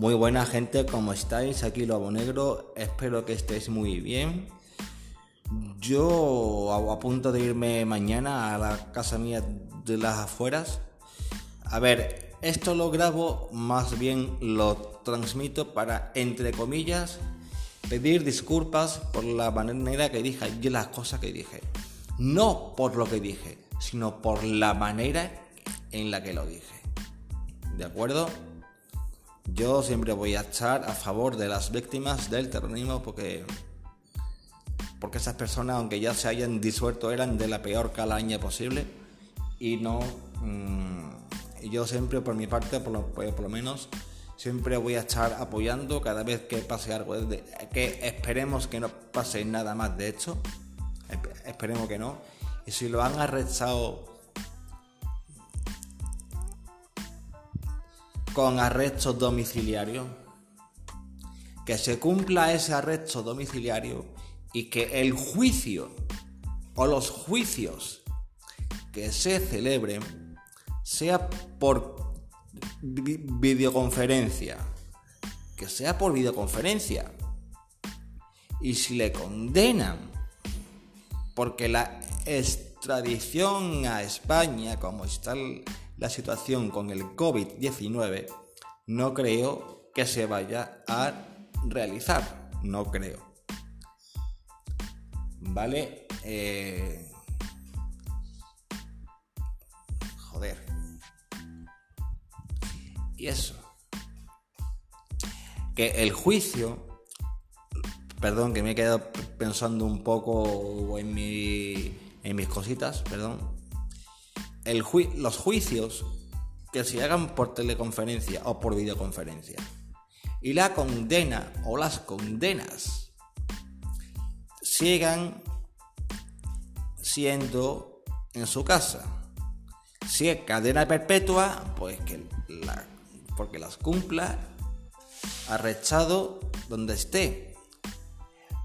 Muy buena gente, ¿cómo estáis? Aquí Lobo Negro, espero que estéis muy bien. Yo a, punto de irme mañana a la casa mía de las afueras. A ver, esto lo grabo, más bien lo transmito para, entre comillas, pedir disculpas por la manera que dije y las cosas que dije. No por lo que dije, sino por la manera en la que lo dije. ¿De acuerdo? Yo siempre voy a estar a favor de las víctimas del terrorismo porque porque esas personas, aunque ya se hayan disuelto, eran de la peor calaña posible y no. Mm, yo siempre, por mi parte, por lo, por lo, menos, siempre voy a estar apoyando cada vez que pase algo. que esperemos que no pase nada más de hecho. Esperemos que no. Y si lo han arrestado con arresto domiciliario, que se cumpla ese arresto domiciliario y que el juicio o los juicios que se celebren sea por videoconferencia, que sea por videoconferencia. Y si le condenan porque la extradición a España, como está la situación con el COVID-19, no creo que se vaya a realizar. No creo. ¿Vale? Eh, joder. Y eso. Que el juicio, perdón, que me he quedado pensando un poco en, mi, en mis cositas, perdón los juicios que se hagan por teleconferencia o por videoconferencia y la condena o las condenas sigan siendo en su casa. Si es cadena perpetua, pues que la, porque las cumpla arrechado donde esté.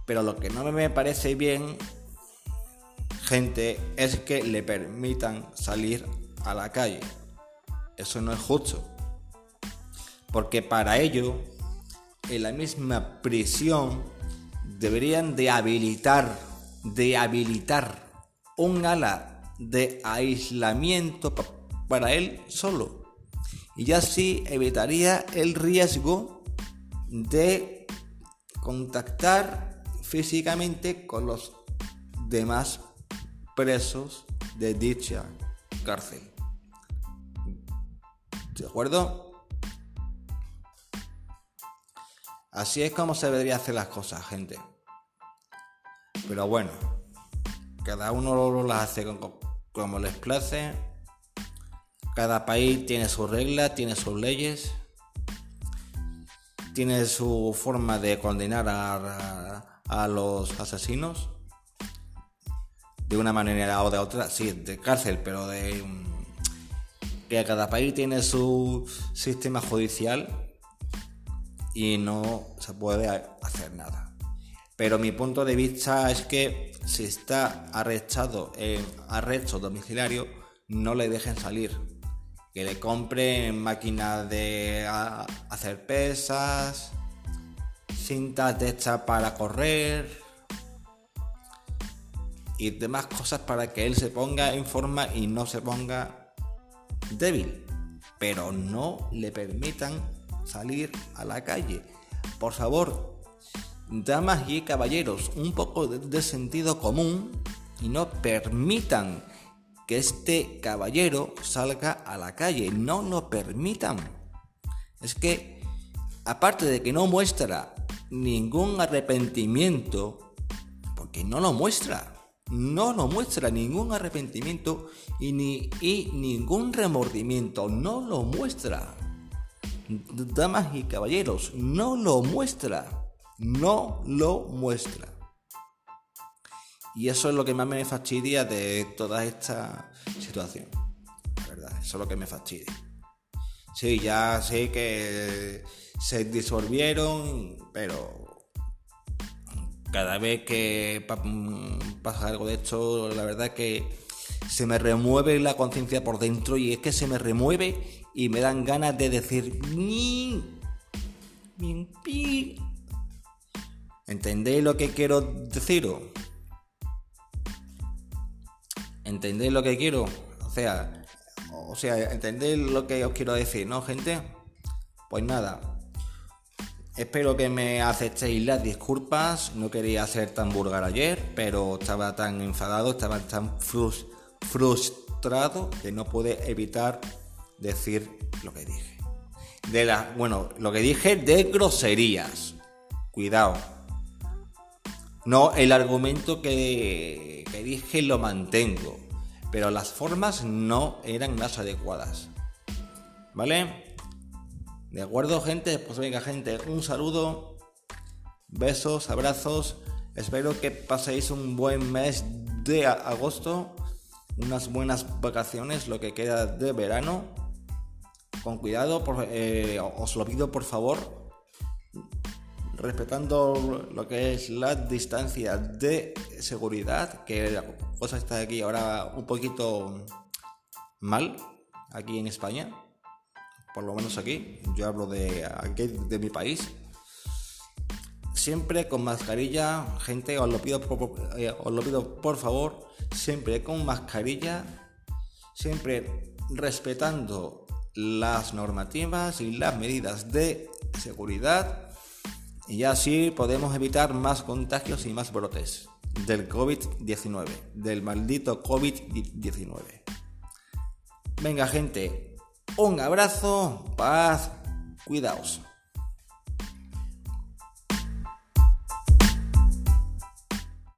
Pero lo que no me parece bien gente es que le permitan salir a la calle. Eso no es justo. Porque para ello, en la misma prisión, deberían de habilitar, de habilitar un ala de aislamiento para él solo. Y así evitaría el riesgo de contactar físicamente con los demás presos de dicha cárcel. ¿De acuerdo? Así es como se debería hacer las cosas, gente. Pero bueno, cada uno las hace como les place. Cada país tiene sus reglas, tiene sus leyes, tiene su forma de condenar a, a los asesinos de una manera o de otra, sí, de cárcel, pero de que cada país tiene su sistema judicial y no se puede hacer nada. Pero mi punto de vista es que si está arrestado en arresto domiciliario, no le dejen salir. Que le compren máquinas de hacer pesas, cintas de estas para correr, y demás cosas para que él se ponga en forma y no se ponga débil. Pero no le permitan salir a la calle. Por favor, damas y caballeros, un poco de, sentido común y no permitan que este caballero salga a la calle. No lo permitan. Es que, aparte de que no muestra ningún arrepentimiento, porque no lo muestra, no nos muestra ningún arrepentimiento y, ni, y ningún remordimiento, no lo muestra. Damas y caballeros, no lo muestra, no lo muestra. Y eso es lo que más me fastidia de toda esta situación. Verdad, eso es lo que me fastidia. Sí, ya sé que se disolvieron, pero cada vez que mm, pasa algo de esto, la verdad que se me remueve la conciencia por dentro y es que se me remueve y me dan ganas de decir ¿Entendéis lo que quiero deciros? ¿Entendéis lo que quiero? O sea, o sea, ¿entendéis lo que os quiero decir, no, gente? Pues nada. Espero que me aceptéis las disculpas. No quería ser tan vulgar ayer, pero estaba tan enfadado, estaba tan frustrado que no pude evitar decir lo que dije. De la, bueno, lo que dije de groserías. Cuidado. No, el argumento que, que dije lo mantengo, pero las formas no eran las adecuadas. ¿Vale? De acuerdo, gente. Pues venga, gente, un saludo, besos, abrazos. Espero que paséis un buen mes de agosto, unas buenas vacaciones, lo que queda de verano con cuidado, eh, os lo pido por favor, respetando lo que es la distancia de seguridad, que la cosa está aquí ahora un poquito mal, aquí en España, por lo menos aquí, yo hablo de de mi país. Siempre con mascarilla, gente, os lo pido eh, os lo pido por favor, siempre con mascarilla, siempre respetando las normativas y las medidas de seguridad y así podemos evitar más contagios y más brotes del COVID-19, del maldito COVID-19. Venga gente, un abrazo, paz, cuidaos.